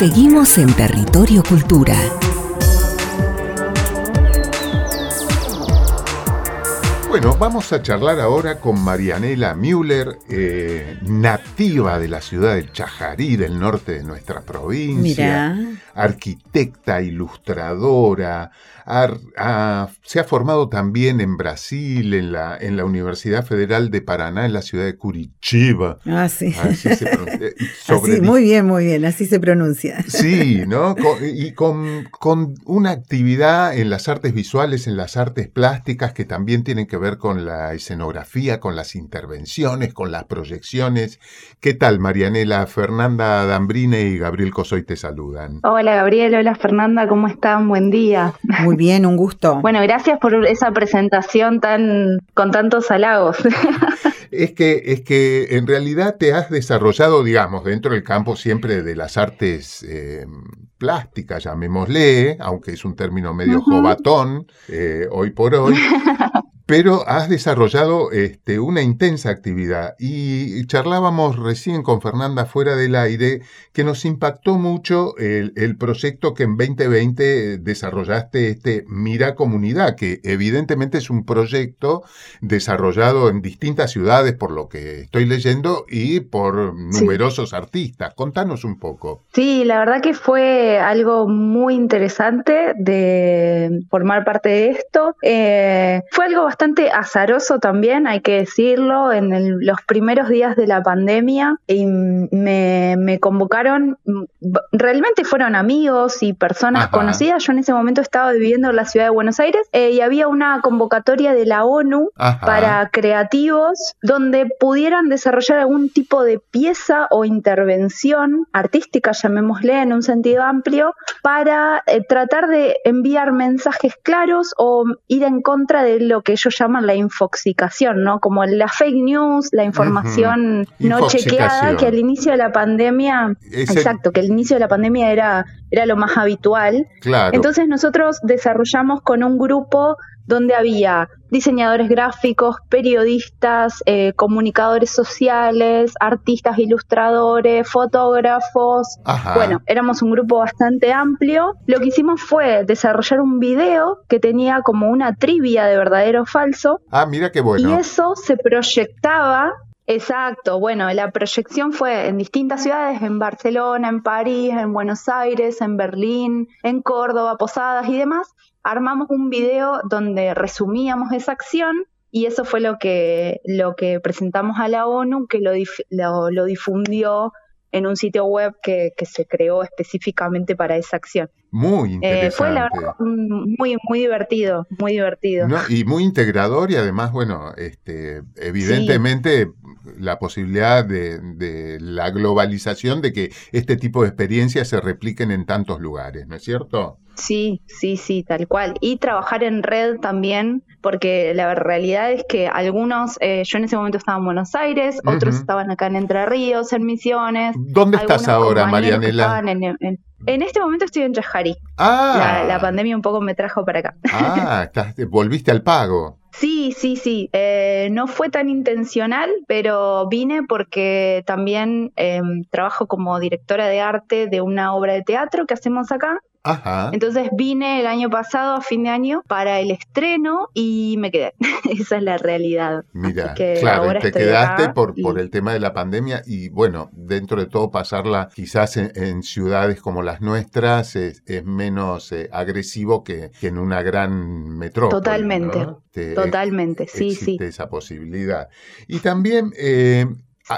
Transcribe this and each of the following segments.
Seguimos en Territorio Cultura. Bueno, vamos a charlar ahora con Marianela Müller, eh, nativa de la ciudad de Chajarí, del norte de nuestra provincia, arquitecta, ilustradora, se ha formado también en Brasil, en la, en la Universidad Federal de Paraná, en la ciudad de Curitiba. Ah, sí. Así se pronuncia. muy bien, muy bien, así se pronuncia. Sí, ¿no? y con, con una actividad en las artes visuales, en las artes plásticas, que también tienen que ver con la escenografía, con las intervenciones, con las proyecciones. ¿Qué tal, Marianela? Fernanda Dambrine y Gabriel Cosoy te saludan. Hola, Gabriel. Hola, Fernanda. ¿Cómo están? Buen día. Muy bien, un gusto. Bueno, gracias por esa presentación tan con tantos halagos. es que, es que en realidad te has desarrollado, digamos, dentro del campo siempre de las artes eh, plásticas, llamémosle, aunque es un término medio jovatón eh, hoy por hoy, pero has desarrollado este, una intensa actividad y charlábamos recién con Fernanda fuera del aire que nos impactó mucho el, proyecto que en 2020 desarrollaste, este Mira Comunidad, que evidentemente es un proyecto desarrollado en distintas ciudades por lo que estoy leyendo y por numerosos artistas. Contanos un poco. Sí, la verdad que fue algo muy interesante de formar parte de esto. Eh, fue algo bastante bastante azaroso también, hay que decirlo, en los primeros días de la pandemia y me, convocaron, realmente fueron amigos y personas conocidas, yo en ese momento estaba viviendo en la ciudad de Buenos Aires eh, y había una convocatoria de la ONU para creativos donde pudieran desarrollar algún tipo de pieza o intervención artística, llamémosle en un sentido amplio, para eh, tratar de enviar mensajes claros o ir en contra de lo que ellos llaman la infoxicación, ¿no? Como la fake news, la información no chequeada, que al inicio de la pandemia, exacto, que al inicio de la pandemia era, era lo más habitual. Entonces nosotros desarrollamos con un grupo donde había diseñadores gráficos, periodistas, eh, comunicadores sociales, artistas, ilustradores, fotógrafos. Bueno, éramos un grupo bastante amplio. Lo que hicimos fue desarrollar un video que tenía como una trivia de verdadero o falso. Ah, mira qué bueno. Y eso se proyectaba Exacto, bueno, la proyección fue en distintas ciudades, en Barcelona, en París, en Buenos Aires, en Berlín, en Córdoba, Posadas y demás, armamos un video donde resumíamos esa acción y eso fue lo que, lo que presentamos a la ONU, que lo, lo, difundió en un sitio web que, que, se creó específicamente para esa acción. Muy interesante. Eh, fue la verdad muy, muy divertido, muy divertido. y muy integrador y además, bueno, este, evidentemente la posibilidad de, de, la globalización de que este tipo de experiencias se repliquen en tantos lugares, ¿no es cierto? Sí, sí, sí, tal cual. Y trabajar en red también, porque la realidad es que algunos, eh, yo en ese momento estaba en Buenos Aires, otros estaban acá en Entre Ríos, en Misiones. ¿Dónde estás ahora, Marianela? En, este momento estoy en Chajarí. Ah. La, pandemia un poco me trajo para acá. Ah, volviste al pago. Sí, sí, sí. Eh, no fue tan intencional, pero vine porque también em, trabajo como directora de arte de una obra de teatro que hacemos acá entonces vine el año pasado, a fin de año, para el estreno y me quedé. Esa es la realidad. Mira, claro, te quedaste por, por el tema de la pandemia y bueno, dentro de todo pasarla quizás en, ciudades como las nuestras es, menos eh, agresivo que, en una gran metrópoli. Totalmente, totalmente, sí, existe esa posibilidad. Y también... Eh,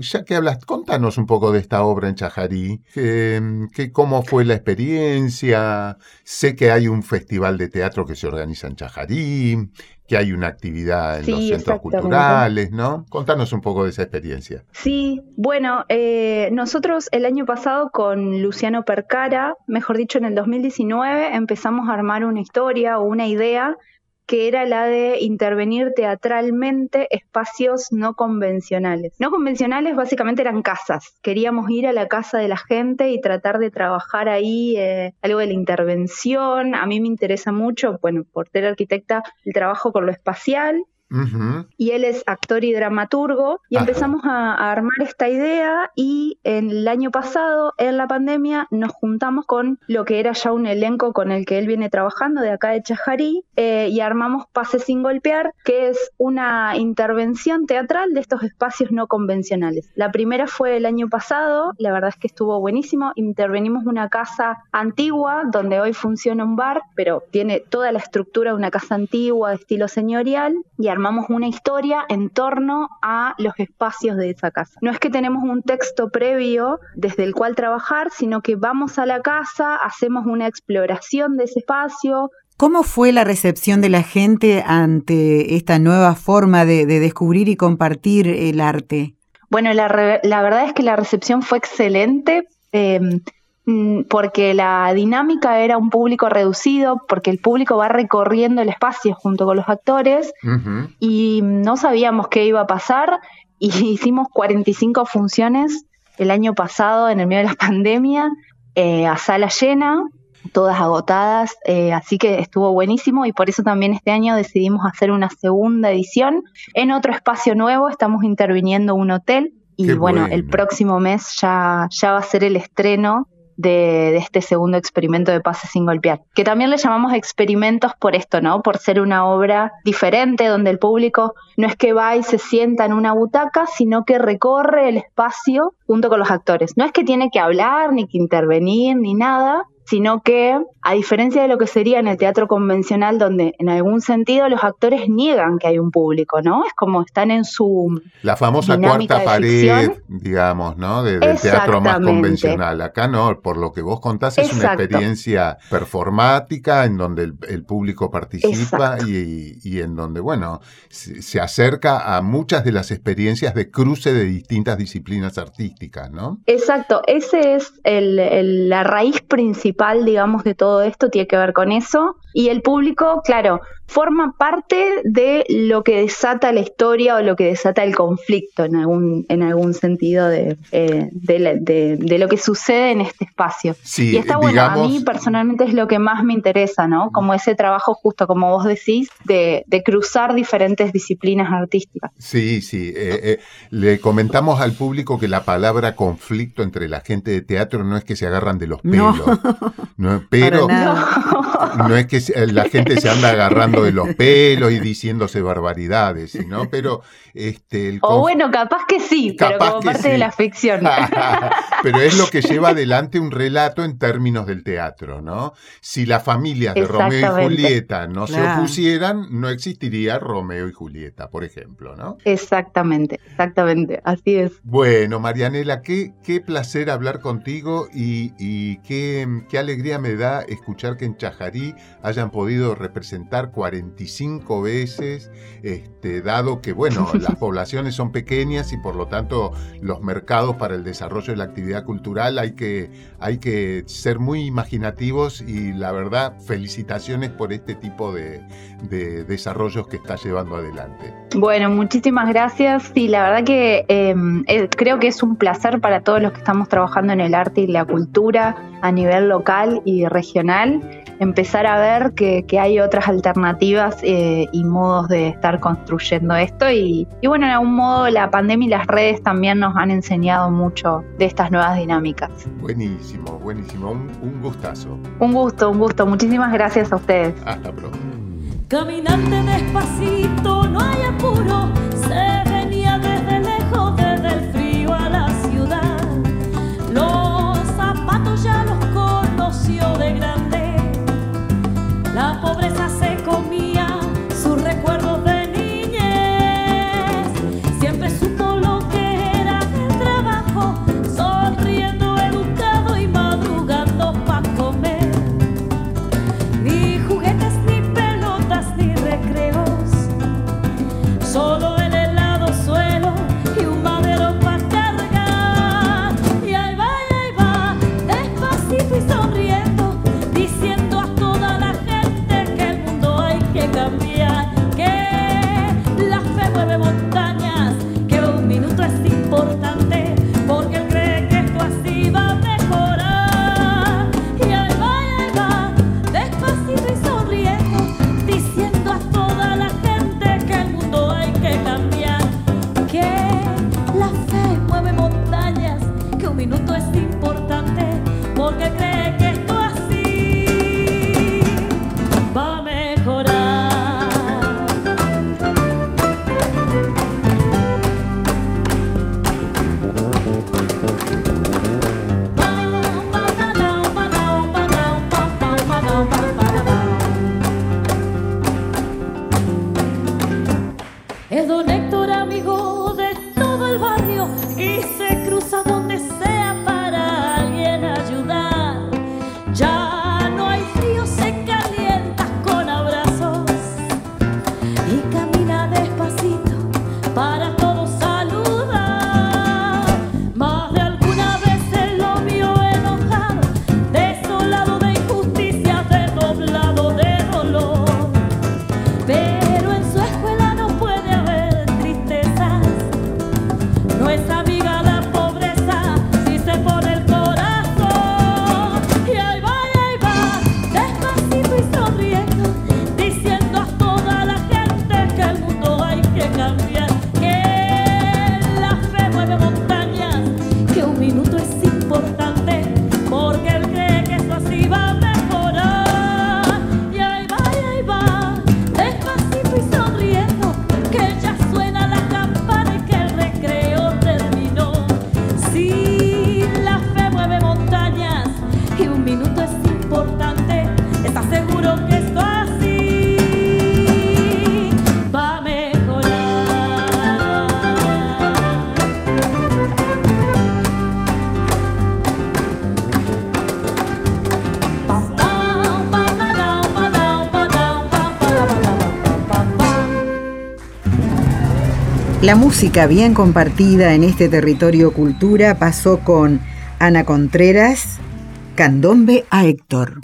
ya que hablas, contanos un poco de esta obra en Chajarí, que, cómo fue la experiencia. Sé que hay un festival de teatro que se organiza en Chajarí, que hay una actividad en los centros culturales, ¿no? Contanos un poco de esa experiencia. Sí, bueno, eh, nosotros el año pasado con Luciano Percara, mejor dicho en el 2019, empezamos a armar una historia o una idea que era la de intervenir teatralmente espacios no convencionales. No convencionales básicamente eran casas. Queríamos ir a la casa de la gente y tratar de trabajar ahí eh, algo de la intervención. A mí me interesa mucho, bueno, por ser arquitecta, el trabajo con lo espacial y él es actor y dramaturgo y empezamos a, armar esta idea y en el año pasado, en la pandemia, nos juntamos con lo que era ya un elenco con el que él viene trabajando de acá de Chajarí eh, y armamos Pase sin golpear, que es una intervención teatral de estos espacios no convencionales. La primera fue el año pasado, la verdad es que estuvo buenísimo, intervenimos una casa antigua donde hoy funciona un bar, pero tiene toda la estructura de una casa antigua de estilo señorial y armamos una historia en torno a los espacios de esa casa. No es que tenemos un texto previo desde el cual trabajar, sino que vamos a la casa, hacemos una exploración de ese espacio, ¿Cómo fue la recepción de la gente ante esta nueva forma de, descubrir y compartir el arte? Bueno, la, verdad es que la recepción fue excelente. Em, porque la dinámica era un público reducido, porque el público va recorriendo el espacio junto con los actores y no sabíamos qué iba a pasar y hicimos 45 funciones el año pasado en el medio de la pandemia eh, a sala llena todas agotadas, eh, así que estuvo buenísimo y por eso también este año decidimos hacer una segunda edición en otro espacio nuevo, estamos interviniendo un hotel y bueno, el próximo mes ya, ya va a ser el estreno de, este segundo experimento de pase sin golpear, que también le llamamos experimentos por esto, ¿no? Por ser una obra diferente, donde el público no es que va y se sienta en una butaca, sino que recorre el espacio junto con los actores. No es que tiene que hablar, ni que intervenir, ni nada, sino que, a diferencia de lo que sería en el teatro convencional, donde en algún sentido los actores niegan que hay un público, ¿no? Es como están en su... La famosa cuarta pared, digamos, ¿no? del teatro más convencional. Acá no, por lo que vos contás, es una experiencia performática en donde el, público participa y, en donde, bueno, se, acerca a muchas de las experiencias de cruce de distintas disciplinas artísticas, ¿no? Exacto, ese es la raíz principal digamos, de todo esto tiene que ver con eso. Y el público, claro, forma parte de lo que desata la historia o lo que desata el conflicto en algún, en algún sentido de, eh, de, lo que sucede en este espacio. y está bueno, a mí personalmente es lo que más me interesa, ¿no? Como ese trabajo justo, como vos decís, de, cruzar diferentes disciplinas artísticas. Sí, sí. Eh, eh, le comentamos al público que la palabra conflicto entre la gente de teatro no es que se agarran de los pelos. No. pero no es que la gente se anda agarrando de los pelos y diciéndose barbaridades, ¿no? Pero este O bueno, capaz que sí, pero como parte de la ficción. pero es lo que lleva adelante un relato en términos del teatro, ¿no? Si las familias de Romeo y Julieta no se opusieran, no existiría Romeo y Julieta, por ejemplo, ¿no? Exactamente, exactamente, así es. Bueno, Marianela, qué, qué placer hablar contigo y, y qué, qué alegría me da escuchar que en Chajarí hayan podido representar 45 veces, este, dado que, bueno, las poblaciones son pequeñas y por lo tanto los mercados para el desarrollo de la actividad cultural hay que, hay que ser muy imaginativos y la verdad, felicitaciones por este tipo de, desarrollos que está llevando adelante. Bueno, muchísimas gracias. y la verdad que em, eh, creo que es un placer para todos los que estamos trabajando en el arte y la cultura a nivel local y regional empezar a ver que, hay otras alternativas eh, y modos de estar construyendo esto. Y, bueno, en algún modo la pandemia y las redes también nos han enseñado mucho de estas nuevas dinámicas. Buenísimo, buenísimo. Un, un gustazo. Un gusto, un gusto. Muchísimas gracias a ustedes. Hasta pronto. Caminante despacito, para La música bien compartida en este territorio cultura pasó con Ana Contreras, Candombe a Héctor.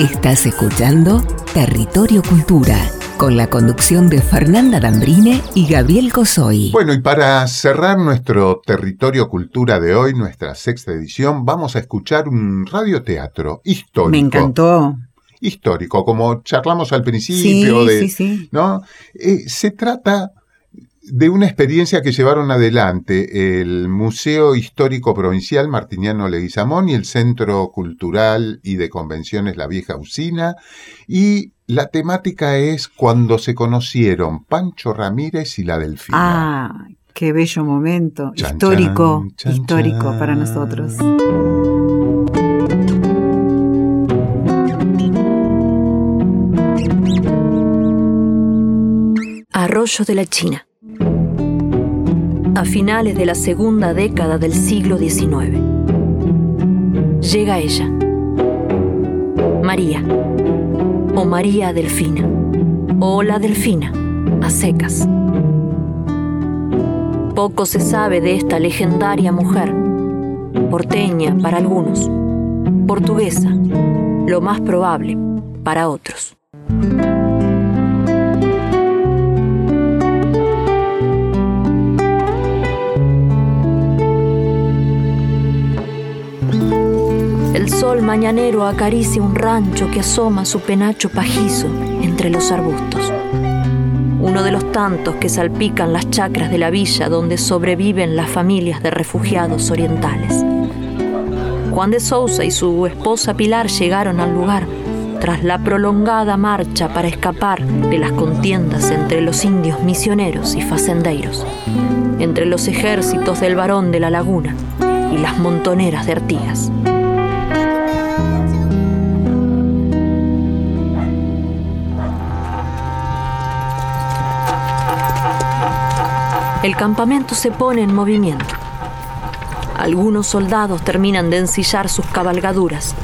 Estás escuchando Territorio Cultura, con la conducción de Fernanda Dambrine y Gabriel Cosoy. Bueno, y para cerrar nuestro territorio cultura de hoy, nuestra sexta edición, vamos a escuchar un radioteatro histórico. Me encantó. Histórico, como charlamos al principio Sí, de, sí, sí. ¿no? Eh, se trata de una experiencia que llevaron adelante el Museo Histórico Provincial Martiniano Leguizamón y el Centro Cultural y de Convenciones La Vieja Usina. Y la temática es cuando se conocieron Pancho Ramírez y la Delfina. Ah, qué bello momento. Chan, histórico, chan, chan, histórico para nosotros. Arroyo de la China. A finales de la segunda década del siglo XIX. Llega ella. María. O María Delfina. O la Delfina. A secas. Poco se sabe de esta legendaria mujer. Porteña para algunos. Portuguesa. Lo más probable para otros. El sol mañanero acaricia un rancho que asoma su penacho pajizo entre los arbustos. Uno de los tantos que salpican las chacras de la villa donde sobreviven las familias de refugiados orientales. Juan de Sousa y su esposa Pilar llegaron al lugar tras la prolongada marcha para escapar de las contiendas entre los indios misioneros y facendeiros, entre los ejércitos del varón de la laguna y las montoneras de Artigas. El campamento se pone en movimiento. Algunos soldados terminan de ensillar sus cabalgaduras,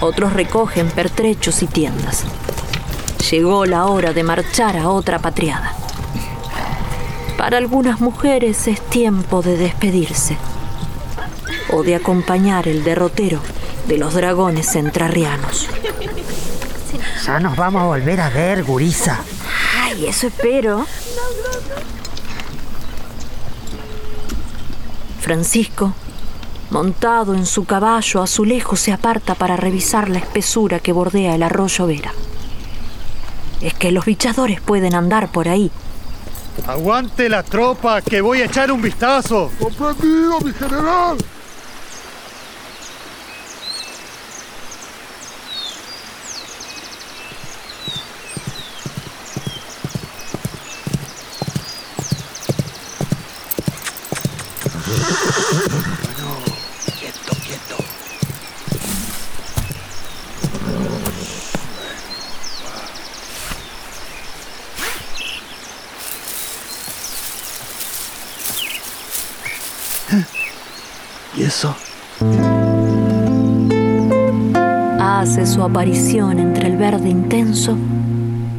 otros recogen pertrechos y tiendas. Llegó la hora de marchar a otra patriada. Para algunas mujeres es tiempo de despedirse o de acompañar el derrotero de los dragones entrerrianos. Ya nos vamos a volver a ver, gurisa. Ay, eso espero. Francisco, montado en su caballo azulejo, se aparta para revisar la espesura que bordea el arroyo Vera. Es que los bichadores pueden andar por ahí. Aguante la tropa, que voy a echar un vistazo. ¡Comprendido, mi general! Hace su aparición entre el verde intenso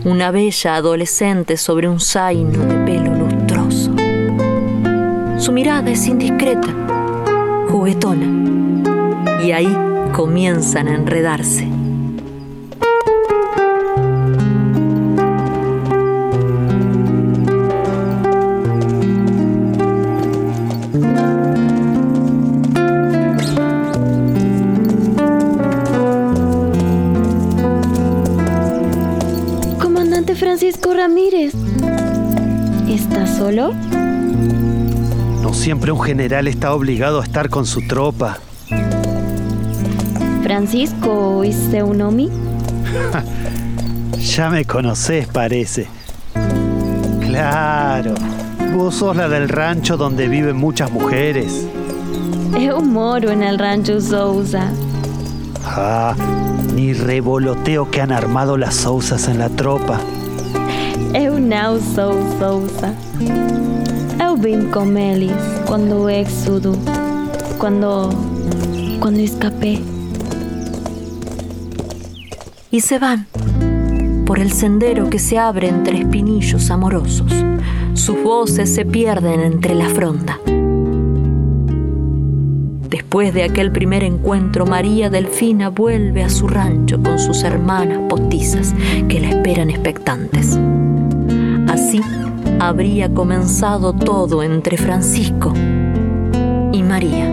una bella adolescente sobre un zaino de pelo lustroso. Su mirada es indiscreta, juguetona, y ahí comienzan a enredarse. Ramírez. ¿Está solo? No siempre un general está obligado a estar con su tropa. Francisco Iseunomi. ya me conocés, parece. Claro, vos sos la del rancho donde viven muchas mujeres. Eu moro en el rancho Sousa. Ah, ni revoloteo que han armado las Sousas en la tropa. Eu não sou Sousa. Eu vim com eles quando quando, quando escapé. Y se van por el sendero que se abre entre espinillos amorosos. Sus voces se pierden entre la fronda. Después de aquel primer encuentro, María Delfina vuelve a su rancho con sus hermanas postizas que la esperan expectantes. Habría comenzado todo entre Francisco y María.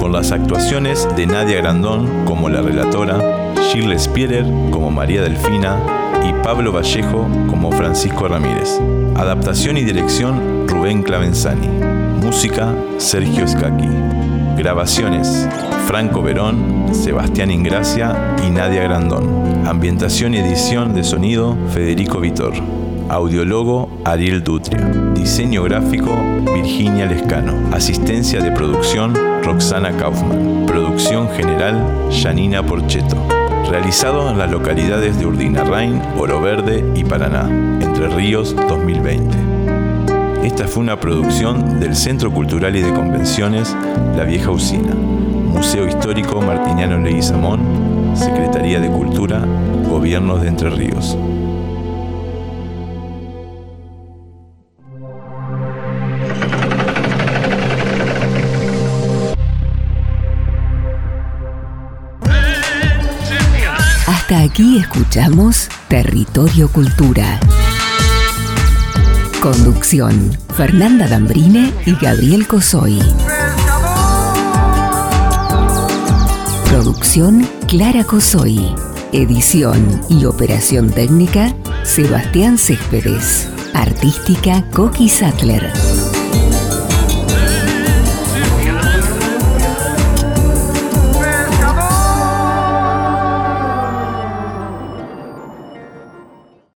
Con las actuaciones de Nadia Grandón como la relatora, Shirley Spierer como María Delfina y Pablo Vallejo como Francisco Ramírez. Adaptación y dirección Rubén Clavenzani. Música Sergio Scacchi. Grabaciones Franco Verón, Sebastián Ingracia y Nadia Grandón. Ambientación y edición de sonido Federico Vitor. Audiólogo Ariel Dutria. Diseño gráfico Virginia Lescano. Asistencia de producción Roxana Kaufman. Producción general Janina Porcheto. Realizado en las localidades de Urdinarrain, Oro Verde y Paraná, Entre Ríos 2020. Esta fue una producción del Centro Cultural y de Convenciones La Vieja Usina, Museo Histórico Martiniano Leguizamón, Secretaría de Cultura, Gobierno de Entre Ríos. Hasta aquí escuchamos Territorio Cultura. Conducción, Fernanda Dambrine y Gabriel Cosoy. Producción, Clara Cosoy. Edición y operación técnica, Sebastián Céspedes. Artística, Coqui Sattler.